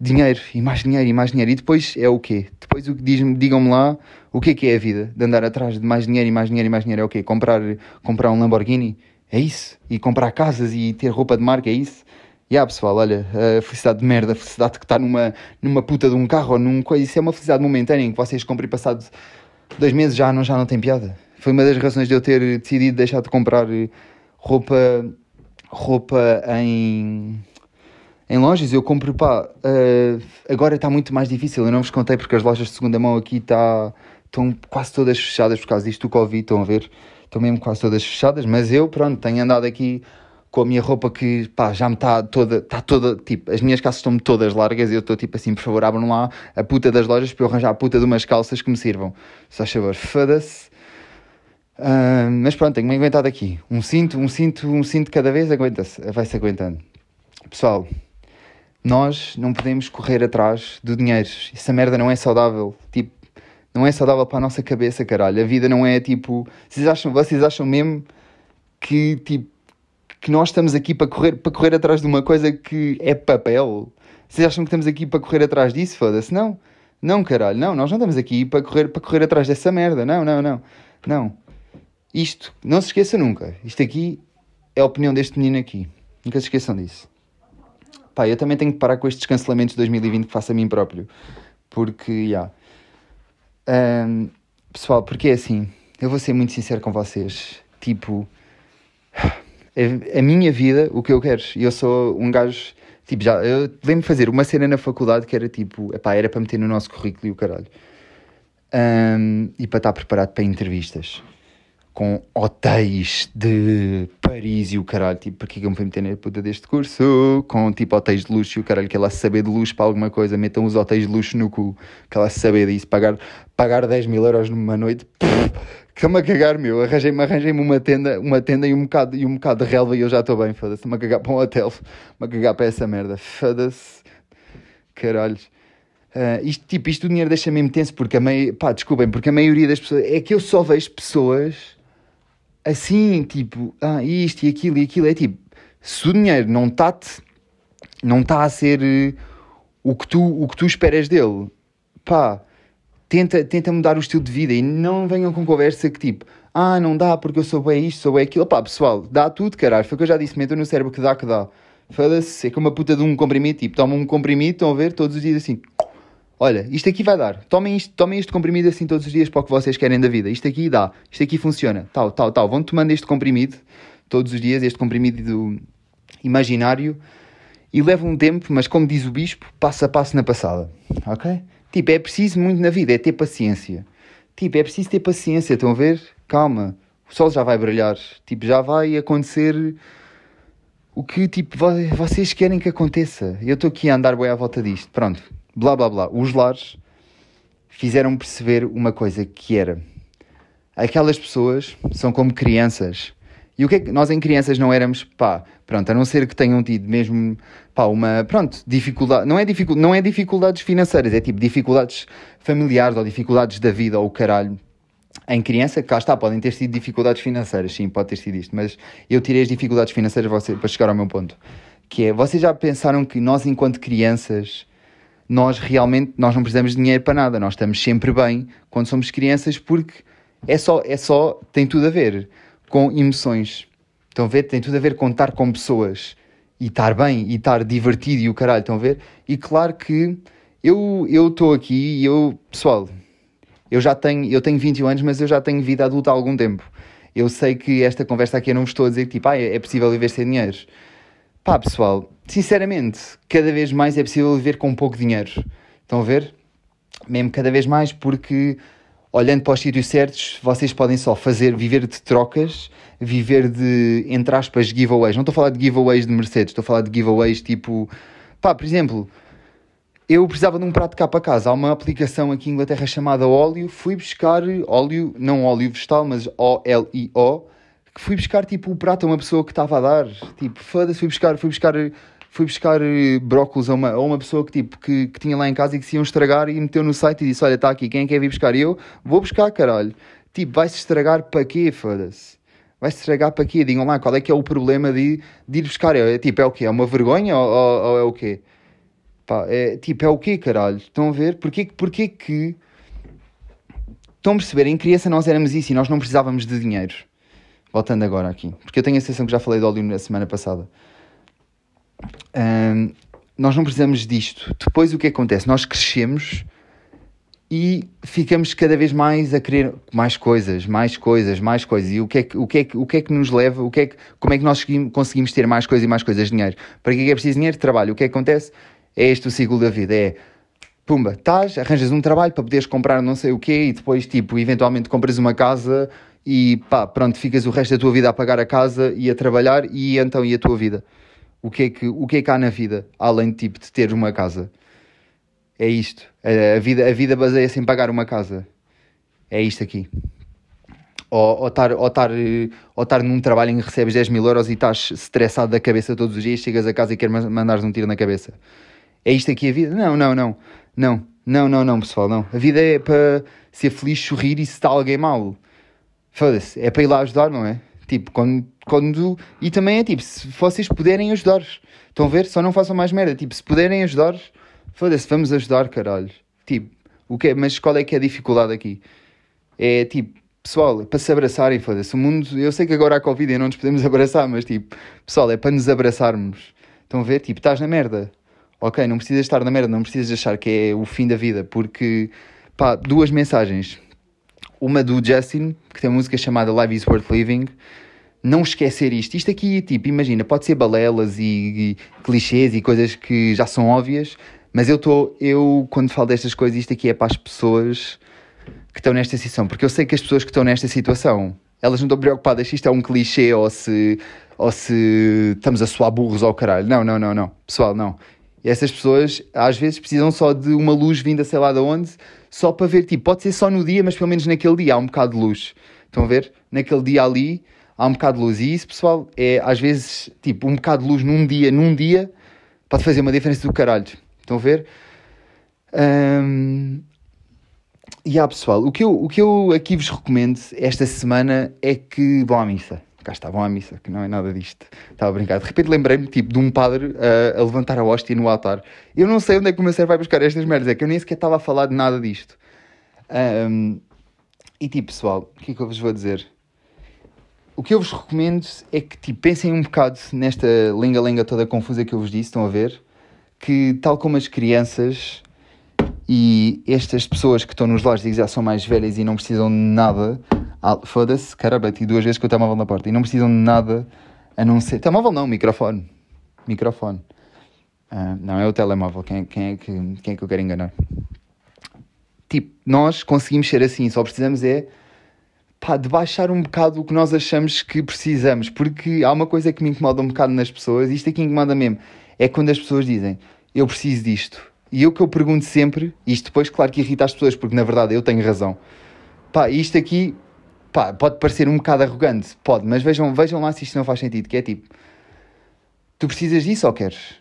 dinheiro e mais dinheiro e mais dinheiro. E depois é o quê? Depois o que digam-me lá o que é que é a vida? De andar atrás de mais dinheiro e mais dinheiro e mais dinheiro é o quê? Comprar, comprar um Lamborghini? É isso? E comprar casas e ter roupa de marca? É isso? E yeah, pessoal, olha, a felicidade de merda, a felicidade que está numa, numa puta de um carro ou num coisa, isso é uma felicidade momentânea em que vocês comprem passado dois meses já não, já não tem piada. Foi uma das razões de eu ter decidido deixar de comprar roupa, roupa em, em lojas. Eu compro, pá, uh, agora está muito mais difícil. Eu não vos contei porque as lojas de segunda mão aqui tá, estão quase todas fechadas por causa disto do Covid, estão a ver? Estão mesmo quase todas fechadas, mas eu, pronto, tenho andado aqui com a minha roupa que pá, já me está toda, está toda, tipo, as minhas calças estão-me todas largas e eu estou tipo assim, por favor, abram lá a puta das lojas para eu arranjar a puta de umas calças que me sirvam. Só favor, foda-se. Uh, mas pronto, tenho-me aguentado aqui. Um cinto, um cinto, um cinto cada vez aguenta-se, vai-se aguentando. Pessoal, nós não podemos correr atrás do dinheiro. Essa merda não é saudável. Tipo, não é saudável para a nossa cabeça, caralho. A vida não é tipo. Vocês acham, vocês acham mesmo que tipo que nós estamos aqui para correr, para correr atrás de uma coisa que é papel. Vocês acham que estamos aqui para correr atrás disso? Foda-se. Não. Não, caralho. Não, nós não estamos aqui para correr, para correr atrás dessa merda. Não, não, não. Não. Isto, não se esqueça nunca. Isto aqui é a opinião deste menino aqui. Nunca se esqueçam disso. Pá, eu também tenho que parar com estes cancelamentos de 2020 que faço a mim próprio. Porque, já. Yeah. Um, pessoal, porque é assim. Eu vou ser muito sincero com vocês. Tipo a, a minha vida, o que eu quero. Eu sou um gajo, tipo, já, eu lembro-me fazer uma cena na faculdade que era tipo, epá, era para meter no nosso currículo e o caralho. Um, e para estar preparado para entrevistas com hotéis de Paris e o caralho, tipo, para que é eu me fui meter na puta deste curso? Com tipo hotéis de luxo e o caralho, que ela saber de luxo para alguma coisa, metam os hotéis de luxo no cu, que ela saber disso, pagar, pagar 10 mil euros numa noite, que-me a cagar, meu, arranjei-me arranjei uma tenda, uma tenda e um bocado, e um bocado de relva e eu já estou bem, foda-se, me a cagar para um hotel, me a cagar para essa merda, foda-se, caralhos. Uh, isto, tipo, isto do dinheiro deixa-me tenso porque a meio, pá, desculpem, porque a maioria das pessoas, é que eu só vejo pessoas assim, tipo, ah, isto e aquilo e aquilo. É tipo, se o dinheiro não está não está a ser uh, o, que tu, o que tu esperas dele, pá, tenta, tenta mudar o estilo de vida e não venham com conversa que tipo, ah, não dá porque eu sou bem isto, sou bem aquilo. Pá, pessoal, dá tudo, caralho. Foi o que eu já disse, metam no cérebro que dá, que dá. Foda-se, é como uma puta de um comprimido, tipo, tomam um comprimido, estão a ver, todos os dias assim, olha, isto aqui vai dar, tomem, isto, tomem este comprimido assim todos os dias para o que vocês querem da vida, isto aqui dá, isto aqui funciona, tal, tal, tal. Vão tomando este comprimido todos os dias, este comprimido do imaginário, e leva um tempo, mas como diz o bispo, passo a passo na passada, ok? Tipo, é preciso muito na vida, é ter paciência. Tipo, é preciso ter paciência, estão a ver? Calma, o sol já vai brilhar, tipo, já vai acontecer o que, tipo, vocês querem que aconteça. Eu estou aqui a andar bem à volta disto, pronto blá blá blá. Os lares fizeram perceber uma coisa que era aquelas pessoas são como crianças E o que é que nós em crianças não éramos, pá, pronto, a não ser que tenham tido mesmo, pá, uma, pronto, dificuldade, não é, dificu não é dificuldades financeiras, é tipo dificuldades familiares ou dificuldades da vida ou o caralho. Em criança, cá está, podem ter sido dificuldades financeiras, sim, pode ter sido isto, mas eu tirei as dificuldades financeiras para chegar ao meu ponto. Que é, vocês já pensaram que nós, enquanto crianças, nós realmente nós não precisamos de dinheiro para nada, nós estamos sempre bem quando somos crianças porque é só, é só, tem tudo a ver com emoções. Estão a ver? Tem tudo a ver com estar com pessoas e estar bem e estar divertido e o caralho, estão a ver? E claro que eu estou aqui e eu, pessoal, eu já tenho, eu tenho 21 anos, mas eu já tenho vida adulta há algum tempo. Eu sei que esta conversa aqui eu não vos estou a dizer que tipo, ah, é possível viver sem dinheiro. Pá, pessoal, sinceramente, cada vez mais é possível viver com pouco dinheiro. Estão a ver? Mesmo cada vez mais, porque olhando para os sítios certos, vocês podem só fazer, viver de trocas, viver de, entre aspas, giveaways. Não estou a falar de giveaways de Mercedes, estou a falar de giveaways tipo, pá, por exemplo, eu precisava de um prato cá para casa. Há uma aplicação aqui em Inglaterra chamada Óleo. Fui buscar óleo, não óleo vegetal, mas O-L-I-O. Que fui buscar tipo o prato a uma pessoa que estava a dar. Tipo, foda-se, fui buscar, fui buscar, fui buscar eh, brócolis a uma, a uma pessoa que, tipo, que, que tinha lá em casa e que se iam estragar e meteu no site e disse: Olha, está aqui, quem é quer vir buscar? E eu vou buscar, caralho. Tipo, vai-se estragar para quê, foda-se? Vai-se estragar para quê? Digam lá qual é que é o problema de, de ir buscar. É, tipo, é o quê? É uma vergonha ou, ou, ou é o quê? Pá, é, tipo, é o quê, caralho? Estão a ver? Porquê, porquê que... Estão a perceber? Em criança nós éramos isso e nós não precisávamos de dinheiro. Voltando agora aqui. Porque eu tenho a sensação que já falei de óleo na semana passada. Um, nós não precisamos disto. Depois o que acontece? Nós crescemos e ficamos cada vez mais a querer mais coisas, mais coisas, mais coisas. E o que é que, o que, é que, o que, é que nos leva? O que é que, como é que nós conseguimos ter mais coisas e mais coisas? Dinheiro. Para é que é preciso dinheiro? Trabalho. O que é que acontece? É este o ciclo da vida, é pumba, estás, arranjas um trabalho para poderes comprar não sei o quê e depois, tipo, eventualmente compras uma casa e pá, pronto, ficas o resto da tua vida a pagar a casa e a trabalhar e então e a tua vida? O que é que, o que, é que há na vida, além de, tipo, de ter uma casa? É isto. A, vida, a vida baseia-se em pagar uma casa. É isto aqui. Ou, estar, ou, estar, ou num trabalho em que recebes 10 mil euros e estás estressado da cabeça todos os dias, chegas a casa e queres mandares um tiro na cabeça. É isto aqui a vida? Não, não, não. Não, não, não, não, pessoal, não. A vida é para ser feliz, sorrir e se está alguém mal. Foda-se, é para ir lá ajudar, não é? Tipo, quando, quando. E também é tipo, se vocês puderem ajudar. Estão a ver? Só não façam mais merda. Tipo, se puderem ajudar, foda-se, vamos ajudar, caralho. Tipo, o que é, mas qual é que é a dificuldade aqui? É tipo, pessoal, é para se abraçarem, foda-se. O mundo, eu sei que agora há Covid e não nos podemos abraçar, mas tipo, pessoal, é para nos abraçarmos. Estão a ver? Tipo, estás na merda ok, não precisas estar na merda, não precisas achar que é o fim da vida, porque, pá, duas mensagens. Uma do Justin, que tem uma música chamada Life is Worth Living. Não esquecer isto. Isto aqui, tipo, imagina, pode ser balelas e, e clichês e coisas que já são óbvias, mas eu estou, eu, quando falo destas coisas, isto aqui é para as pessoas que estão nesta situação, porque eu sei que as pessoas que estão nesta situação, elas não estão preocupadas se isto é um clichê ou se, ou se estamos a suar burros ao caralho. Não, não, não, não. Pessoal, não. E essas pessoas às vezes precisam só de uma luz vinda sei lá de onde, só para ver, tipo, pode ser só no dia, mas pelo menos naquele dia há um bocado de luz. Estão a ver? Naquele dia ali há um bocado de luz. E isso, pessoal, é às vezes, tipo, um bocado de luz num dia, num dia, pode fazer uma diferença do caralho. Estão a ver? Um... E há, pessoal, o que, eu, o que eu aqui vos recomendo esta semana é que vão à missa cá estavam à missa, que não é nada disto. Estava a brincar. De repente lembrei-me tipo, de um padre uh, a levantar a hóstia no altar. Eu não sei onde é que o meu vai buscar estas merdas, é que eu nem sequer estava a falar de nada disto. Um, e tipo, pessoal, o que é que eu vos vou dizer? O que eu vos recomendo é que tipo, pensem um bocado nesta lenga-lenga toda confusa que eu vos disse, estão a ver? Que tal como as crianças e estas pessoas que estão nos lares e já são mais velhas e não precisam de nada, foda-se, cara, bati duas vezes com o telemóvel na porta e não precisam de nada a não ser. Telemóvel não, microfone. Microfone. Uh, não é o telemóvel, quem, quem, é que, quem é que eu quero enganar? Tipo, nós conseguimos ser assim, só precisamos é pá, de baixar um bocado o que nós achamos que precisamos, porque há uma coisa que me incomoda um bocado nas pessoas, e isto aqui incomoda mesmo, é quando as pessoas dizem eu preciso disto. E eu que eu pergunto sempre, isto depois, claro que irrita as pessoas, porque na verdade eu tenho razão. Pá, isto aqui pá, pode parecer um bocado arrogante, pode, mas vejam, vejam lá se isto não faz sentido, que é tipo, tu precisas disso ou queres?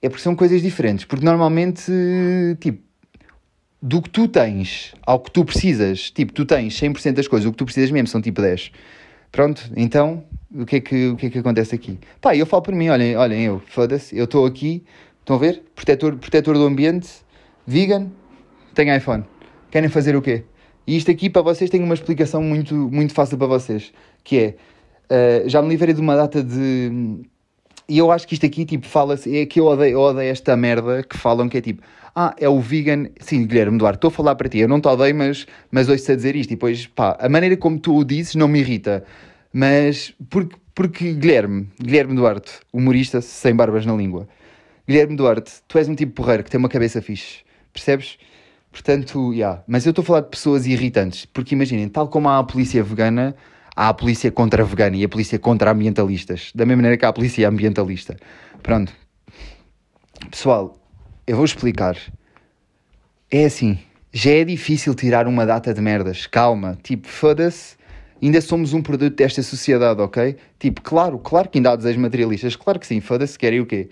É porque são coisas diferentes, porque normalmente, tipo, do que tu tens ao que tu precisas, tipo, tu tens 100% das coisas, o que tu precisas mesmo são tipo 10. Pronto, então, o que é que, o que, é que acontece aqui? Pá, eu falo por mim, olhem, olhem eu, foda-se, eu estou aqui, estão a ver? Protetor, protetor do ambiente, vegan, tenho iPhone. Querem fazer o quê? E isto aqui para vocês tem uma explicação muito, muito fácil para vocês, que é, uh, já me livrei de uma data de... E eu acho que isto aqui, tipo, fala-se, é que eu odeio, eu odeio esta merda que falam que é tipo, ah, é o vegan. Sim, Guilherme Duarte, estou a falar para ti. Eu não te odeio, mas, mas ouço-te a dizer isto. E depois, pá, a maneira como tu o dizes não me irrita. Mas, porque, porque Guilherme, Guilherme Duarte, humorista sem barbas na língua. Guilherme Duarte, tu és um tipo porreiro que tem uma cabeça fixe. Percebes? Portanto. Yeah. Mas eu estou a falar de pessoas irritantes. Porque imaginem, tal como há a polícia vegana, há a polícia contra vegana e a polícia contra ambientalistas. Da mesma maneira que há a polícia ambientalista. Pronto. Pessoal, eu vou explicar. É assim, já é difícil tirar uma data de merdas. Calma, tipo, foda-se. Ainda somos um produto desta sociedade, ok? Tipo, claro, claro que ainda há desejos materialistas. Claro que sim, foda-se, querem o quê?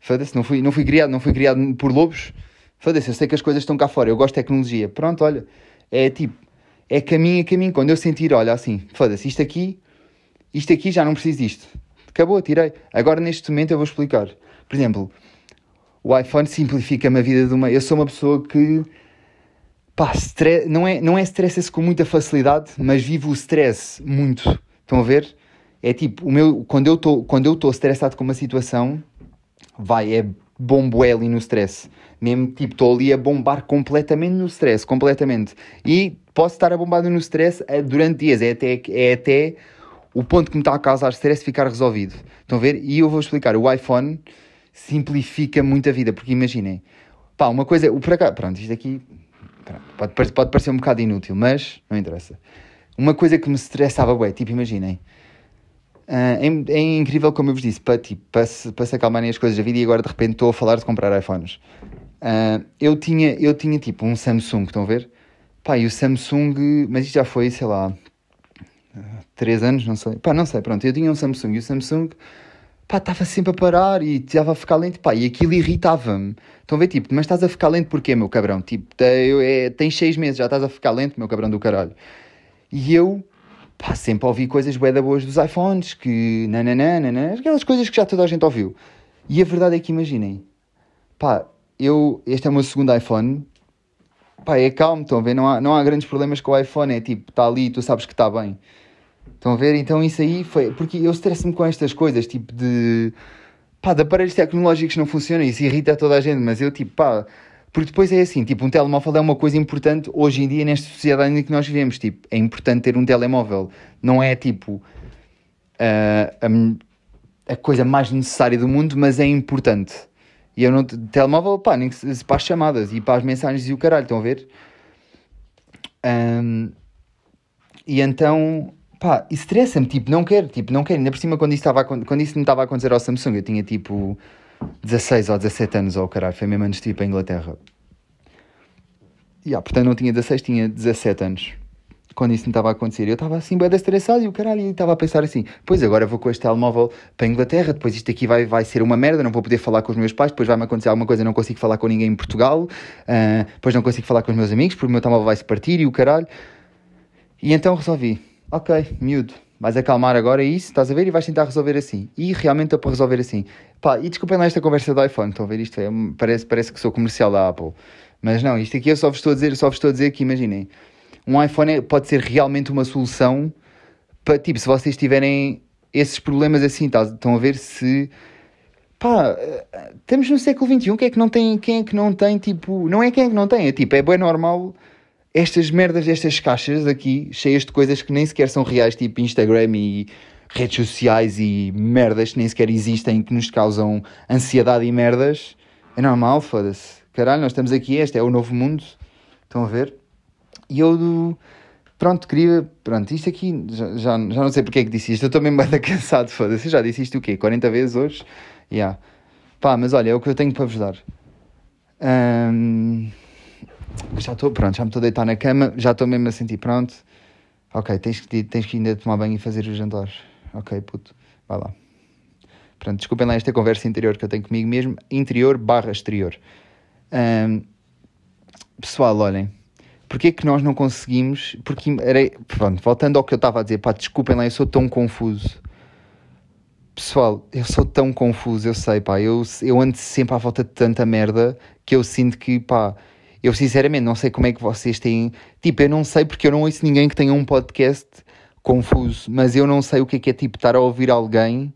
Foda-se, não fui, não fui criado, não fui criado por lobos. Foda-se, eu sei que as coisas estão cá fora, eu gosto de tecnologia. Pronto, olha, é tipo, é caminho a caminho. Quando eu sentir, olha, assim, foda-se, isto aqui, isto aqui já não preciso disto. Acabou, tirei. Agora neste momento eu vou explicar. Por exemplo, o iPhone simplifica-me a vida de uma. Eu sou uma pessoa que. Pá, stress, não é, não é stressa-se com muita facilidade, mas vivo o stress muito. Estão a ver? É tipo, o meu, quando eu estou estressado com uma situação, vai, é bombo ali no stress. Mesmo, tipo, estou ali a bombar completamente no stress, completamente. E posso estar a bombar no stress eh, durante dias, é até, é até o ponto que me está a causar stress ficar resolvido. Estão a ver? E eu vou explicar, o iPhone simplifica muito a vida, porque imaginem, pá, uma coisa, o por acaso, pronto, isto aqui pode, pode parecer um bocado inútil, mas não interessa. Uma coisa que me estressava, ué, tipo, imaginem, uh, é, é, incrível como eu vos disse, para, tipo, para, se, para se acalmarem as coisas da vida e agora de repente estou a falar de comprar iPhones. Uh, eu, tinha, eu tinha tipo um Samsung, estão a ver? Pá, e o Samsung, mas isto já foi, sei lá, 3 anos, não sei. Pá, não sei, pronto, eu tinha um Samsung e o Samsung pá, estava sempre a parar e estava a ficar lento, pá, e aquilo irritava-me. Estão a ver, tipo, mas estás a ficar lento porquê, meu cabrão? Tipo, é, tens seis meses, já estás a ficar lento, meu cabrão do caralho. E eu, pá, sempre ouvi coisas bué da boas dos iPhones, que nananã, nananã, aquelas coisas que já toda a gente ouviu. E a verdade é que imaginem, pá, eu, este é o meu segundo iPhone, pá, é calmo, estão a ver, não há, não há grandes problemas com o iPhone, é tipo, está ali, tu sabes que está bem. Estão a ver? Então isso aí foi. Porque eu estresso-me com estas coisas, tipo de. pá, de aparelhos tecnológicos não funcionam, isso irrita toda a gente, mas eu, tipo, pá. Porque depois é assim, tipo, um telemóvel é uma coisa importante hoje em dia nesta sociedade em que nós vivemos. Tipo, é importante ter um telemóvel. Não é tipo. Uh, a, a coisa mais necessária do mundo, mas é importante. E eu não. Telemóvel, pá, nem para as chamadas e para as mensagens e o caralho, estão a ver? Um, e então Pá, estressa-me, tipo, não quero, tipo, não quero. Ainda por cima, quando isso, estava, quando isso me estava a acontecer ao Samsung, eu tinha tipo 16 ou 17 anos, ou oh, caralho, foi mesmo antes de ir para a Inglaterra. Yeah, portanto, não tinha 16, tinha 17 anos. Quando isso me estava a acontecer, eu estava assim, bem estressado, e o caralho, e estava a pensar assim: pois agora vou com este telemóvel para a Inglaterra, depois isto aqui vai, vai ser uma merda, não vou poder falar com os meus pais, depois vai-me acontecer alguma coisa, não consigo falar com ninguém em Portugal, uh, depois não consigo falar com os meus amigos, porque o meu telemóvel vai se partir e o caralho. E então resolvi: ok, miúdo, vais acalmar agora isso, estás a ver? E vais tentar resolver assim. E realmente estou para resolver assim. Pá, e desculpem lá esta conversa do iPhone, estão a ver isto? É, parece, parece que sou comercial da Apple. Mas não, isto aqui eu só vos estou a dizer, só vos estou a dizer que imaginem, um iPhone é, pode ser realmente uma solução para, tipo, se vocês tiverem esses problemas assim, tá, estão a ver se pá, estamos no século XXI, quem é que não tem, quem é que não tem, tipo, não é quem é que não tem, é tipo, é bem normal estas merdas, estas caixas aqui, cheias de coisas que nem sequer são reais, tipo Instagram e redes sociais e merdas que nem sequer existem, que nos causam ansiedade e merdas, é normal, foda-se. Caralho, nós estamos aqui, este é o novo mundo, estão a ver? E eu, pronto, queria, pronto, isto aqui, já, já, já não sei porque é que disse isto, eu estou mesmo bem cansado, foda-se, já disse isto o quê? 40 vezes hoje? Yeah. Pá, mas olha, é o que eu tenho para vos dar. Já estou, pronto, já me estou a deitar na cama, já estou mesmo a sentir pronto. Ok, tens que, tens que ainda tomar banho e fazer o jantar. Ok, puto, vai lá. Pronto, desculpem lá esta conversa interior que eu tenho comigo mesmo, interior barra exterior. Um, pessoal, olhem, porque é que nós não conseguimos? Porque, era, pronto, voltando ao que eu estava a dizer, pá, desculpem lá, eu sou tão confuso. Pessoal, eu sou tão confuso, eu sei, pá, eu, eu ando sempre à volta de tanta merda que eu sinto que, pá, eu sinceramente não sei como é que vocês têm. Tipo, eu não sei porque eu não ouço ninguém que tenha um podcast confuso, mas eu não sei o que é que é tipo estar a ouvir alguém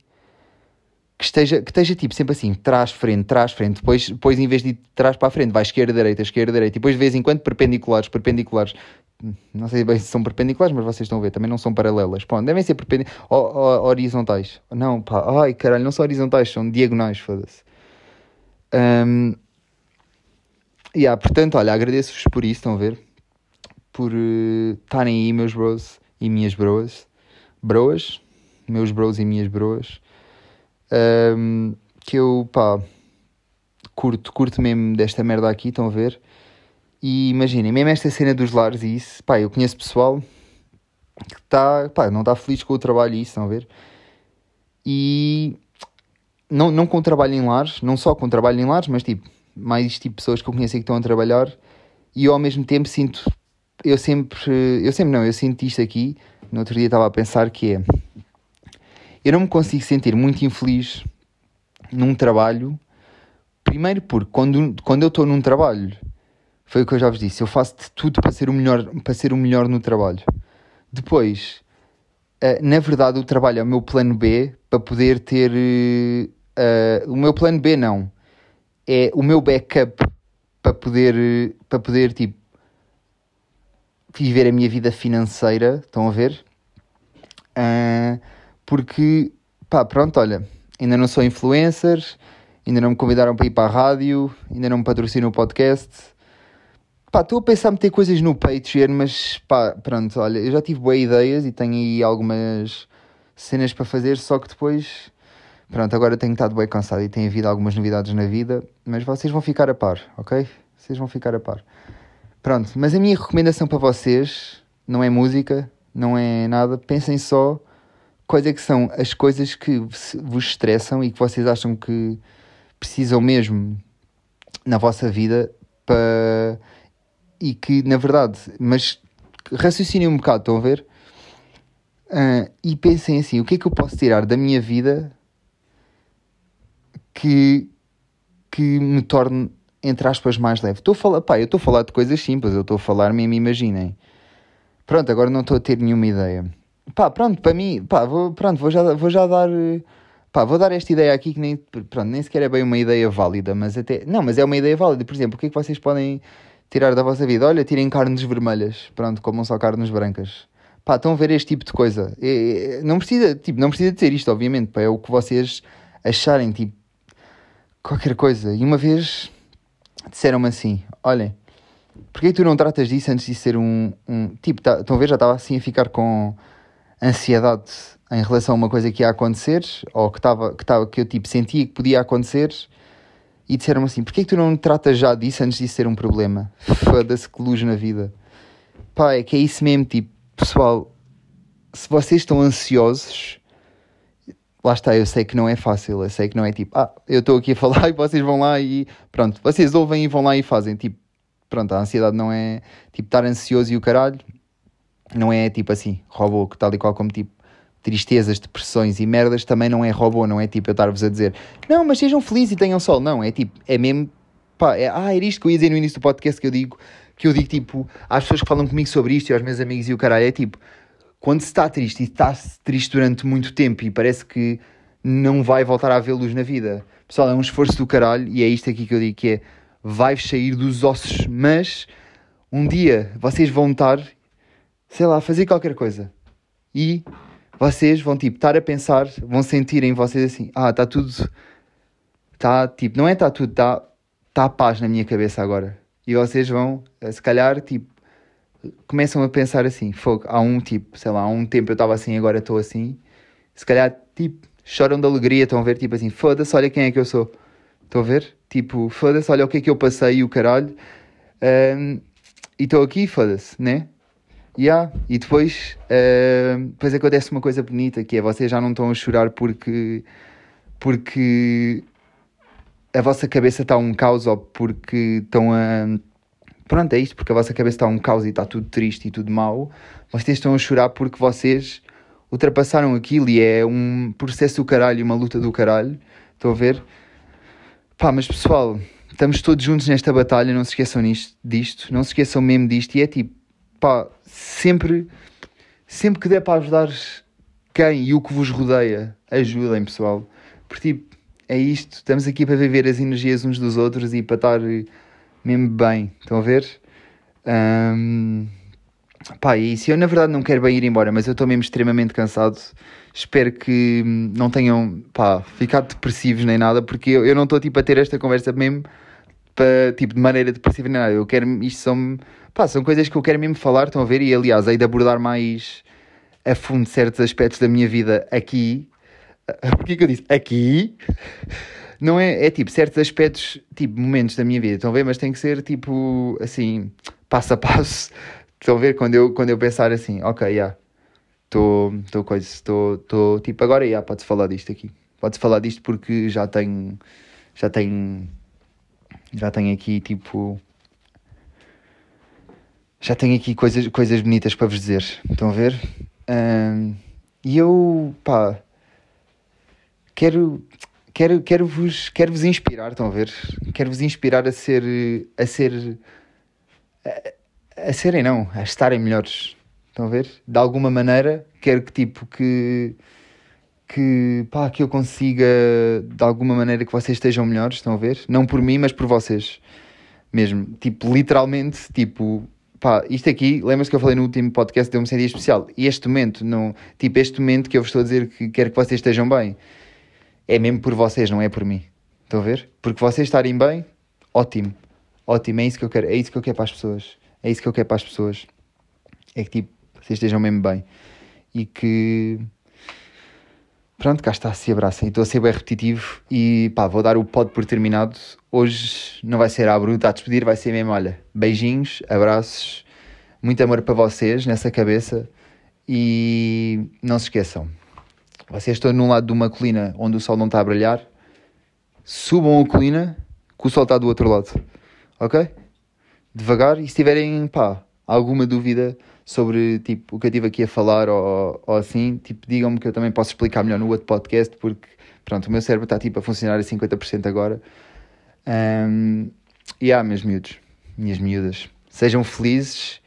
que esteja, que esteja tipo sempre assim, trás, frente, trás, frente, depois, depois em vez de trás para a frente, vai esquerda, direita, esquerda, direita, e depois de vez em quando perpendiculares, perpendiculares. Não sei bem se são perpendiculares, mas vocês estão a ver, também não são paralelas. Pô, devem ser perpendiculares. horizontais. Não, pá, ai caralho, não são horizontais, são diagonais, foda-se. Um, yeah, portanto, olha, agradeço-vos por isso, estão a ver? Por uh, estarem uh, aí, meus bros e minhas broas. Broas? Meus bros e minhas broas um, que eu, pá, curto, curto mesmo desta merda aqui, estão a ver? E imaginem, mesmo esta cena dos lares e isso, pá, eu conheço pessoal que está, pá, não está feliz com o trabalho e isso, estão a ver? E não, não com o trabalho em lares, não só com o trabalho em lares, mas tipo, mais tipo pessoas que eu conheço que estão a trabalhar e eu ao mesmo tempo sinto, eu sempre, eu sempre não, eu sinto isto aqui, no outro dia estava a pensar que é eu não me consigo sentir muito infeliz num trabalho. Primeiro porque quando, quando eu estou num trabalho, foi o que eu já vos disse, eu faço de tudo para ser o melhor, para ser o melhor no trabalho. Depois, uh, na verdade, o trabalho é o meu plano B para poder ter. Uh, o meu plano B não. É o meu backup para poder, para poder tipo, viver a minha vida financeira. Estão a ver? Uh, porque, pá, pronto, olha, ainda não sou influencer, ainda não me convidaram para ir para a rádio, ainda não me patrocinam o podcast. Pá, estou a pensar em meter coisas no Patreon, mas pá, pronto, olha, eu já tive boas ideias e tenho aí algumas cenas para fazer, só que depois, pronto, agora tenho estado bem cansado e tem havido algumas novidades na vida, mas vocês vão ficar a par, ok? Vocês vão ficar a par. Pronto, mas a minha recomendação para vocês não é música, não é nada, pensem só quais é que são as coisas que vos estressam e que vocês acham que precisam mesmo na vossa vida para e que na verdade, mas raciocinem um bocado, estão a ver? Uh, e pensem assim, o que é que eu posso tirar da minha vida que, que me torne, entre aspas, mais leve? Estou a falar, pá, eu estou a falar de coisas simples, eu estou a falar mesmo, imaginem. Pronto, agora não estou a ter nenhuma ideia. Pá, pronto, para mim, pá, vou, pronto, vou já, vou já dar, pá, vou dar esta ideia aqui que nem, pronto, nem sequer é bem uma ideia válida, mas até, não, mas é uma ideia válida, por exemplo, o que é que vocês podem tirar da vossa vida? Olha, tirem carnes vermelhas, pronto, comam só carnes brancas. Pá, estão a ver este tipo de coisa. É, é, não precisa, tipo, não precisa dizer isto, obviamente, pá, é o que vocês acharem, tipo, qualquer coisa. E uma vez disseram-me assim, olhem, porquê tu não tratas disso antes de ser um, um tipo, tá, estão a ver, já estava assim a ficar com ansiedade em relação a uma coisa que ia acontecer, ou que, tava, que, tava, que eu tipo, sentia que podia acontecer, e disseram-me assim: porquê que tu não tratas já disso antes disso ser um problema? Foda-se que luz na vida. Pá, é que é isso mesmo, tipo, pessoal, se vocês estão ansiosos, lá está, eu sei que não é fácil, eu sei que não é tipo, ah, eu estou aqui a falar e vocês vão lá e pronto, vocês ouvem e vão lá e fazem, tipo, pronto, a ansiedade não é tipo estar ansioso e o caralho, não é tipo assim, robô, que tal e qual como tipo tristezas, depressões e merdas, também não é robô, não é tipo eu estar-vos a dizer não, mas sejam felizes e tenham sol, não, é tipo, é mesmo, pá, é, ah, era isto que eu ia dizer no início do podcast que eu digo, que eu digo tipo, às pessoas que falam comigo sobre isto e aos meus amigos e o caralho, é tipo, quando se está triste e está triste durante muito tempo e parece que não vai voltar a vê luz na vida, pessoal, é um esforço do caralho e é isto aqui que eu digo que é, vai sair dos ossos, mas um dia vocês vão estar sei lá, fazer qualquer coisa. E vocês vão, tipo, estar a pensar, vão sentir em vocês assim, ah, está tudo, está, tipo, não é está tudo, está, está a paz na minha cabeça agora. E vocês vão, se calhar, tipo, começam a pensar assim, fogo, há um tipo, sei lá, há um tempo eu estava assim, agora estou assim. Se calhar, tipo, choram de alegria, estão a ver, tipo assim, foda-se, olha quem é que eu sou. Estão a ver? Tipo, foda-se, olha o que é que eu passei e o caralho. Um, e estou aqui, foda-se, né? Yeah. E depois, uh, depois acontece uma coisa bonita que é vocês já não estão a chorar porque, porque a vossa cabeça está um caos ou porque estão a. Pronto, é isto, porque a vossa cabeça está um caos e está tudo triste e tudo mau. Vocês estão a chorar porque vocês ultrapassaram aquilo e é um processo do caralho, uma luta do caralho. Estão a ver? Pá, mas pessoal, estamos todos juntos nesta batalha, não se esqueçam nisto, disto, não se esqueçam mesmo disto. E é tipo, pá, sempre, sempre que der para ajudar quem e o que vos rodeia, ajudem, pessoal. Porque, tipo, é isto. Estamos aqui para viver as energias uns dos outros e para estar mesmo bem. Estão a ver? Um, pá, e se eu na verdade não quero bem ir embora, mas eu estou mesmo extremamente cansado, espero que não tenham pá, ficado depressivos nem nada, porque eu, eu não estou tipo a ter esta conversa mesmo para, tipo, de maneira depressiva nem nada. Eu quero, isto são Pá, são coisas que eu quero mesmo falar, estão a ver? E aliás, hei de abordar mais a fundo certos aspectos da minha vida aqui. Porquê que eu disse aqui? Não é, é tipo, certos aspectos, tipo, momentos da minha vida, estão a ver? Mas tem que ser tipo, assim, passo a passo. Estão a ver? Quando eu, quando eu pensar assim, ok, já, yeah, estou, estou coisa, estou, tipo, agora já, yeah, pode falar disto aqui. Pode falar disto porque já tenho, já tenho, já tenho aqui, tipo, já tenho aqui coisas, coisas bonitas para vos dizer. Estão a ver? Um, e eu, pá, quero, quero, quero, vos, quero vos inspirar, estão a ver? Quero vos inspirar a ser, a ser, a, a serem não, a estarem melhores. Estão a ver? De alguma maneira, quero que tipo, que, que, pá, que eu consiga, de alguma maneira, que vocês estejam melhores, estão a ver? Não por mim, mas por vocês. Mesmo, tipo, literalmente, tipo, pá, isto aqui, lembra-se que eu falei no último podcast, deu-me um dia especial. E este momento, não, tipo, este momento que eu vos estou a dizer que quero que vocês estejam bem, é mesmo por vocês, não é por mim. Estão a ver? Porque vocês estarem bem, ótimo. Ótimo, é isso que eu quero. É isso que eu quero para as pessoas. É isso que eu quero para as pessoas. É que, tipo, vocês estejam mesmo bem. E que Pronto, cá está, se abracem. Estou a ser bem repetitivo e pá, vou dar o pod por terminado. Hoje não vai ser a bruta a despedir, vai ser mesmo, olha, beijinhos, abraços, muito amor para vocês nessa cabeça e não se esqueçam. Vocês estão num lado de uma colina onde o sol não está a brilhar, subam a colina que o sol está do outro lado, ok? Devagar e se tiverem, pá, alguma dúvida sobre tipo, o que eu estive aqui a falar ou, ou assim, tipo, digam-me que eu também posso explicar melhor no outro podcast, porque pronto, o meu cérebro está tipo a funcionar a 50% agora. Um, e há, meus miúdos, minhas miúdas, sejam felizes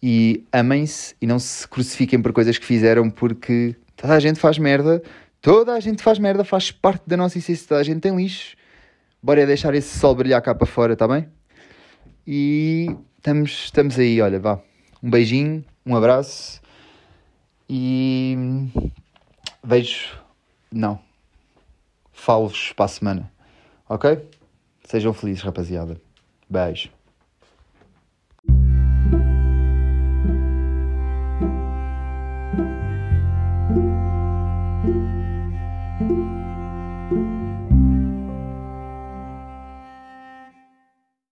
e amem-se e não se crucifiquem por coisas que fizeram, porque toda a gente faz merda, toda a gente faz merda, faz parte da nossa essência, toda a gente tem lixo. Bora deixar esse sol brilhar cá para fora, tá bem? E estamos, estamos aí, olha, vá. Um beijinho, um abraço e vejo. Não. Falo-vos para a semana. Ok? Sejam felizes, rapaziada. Beijo.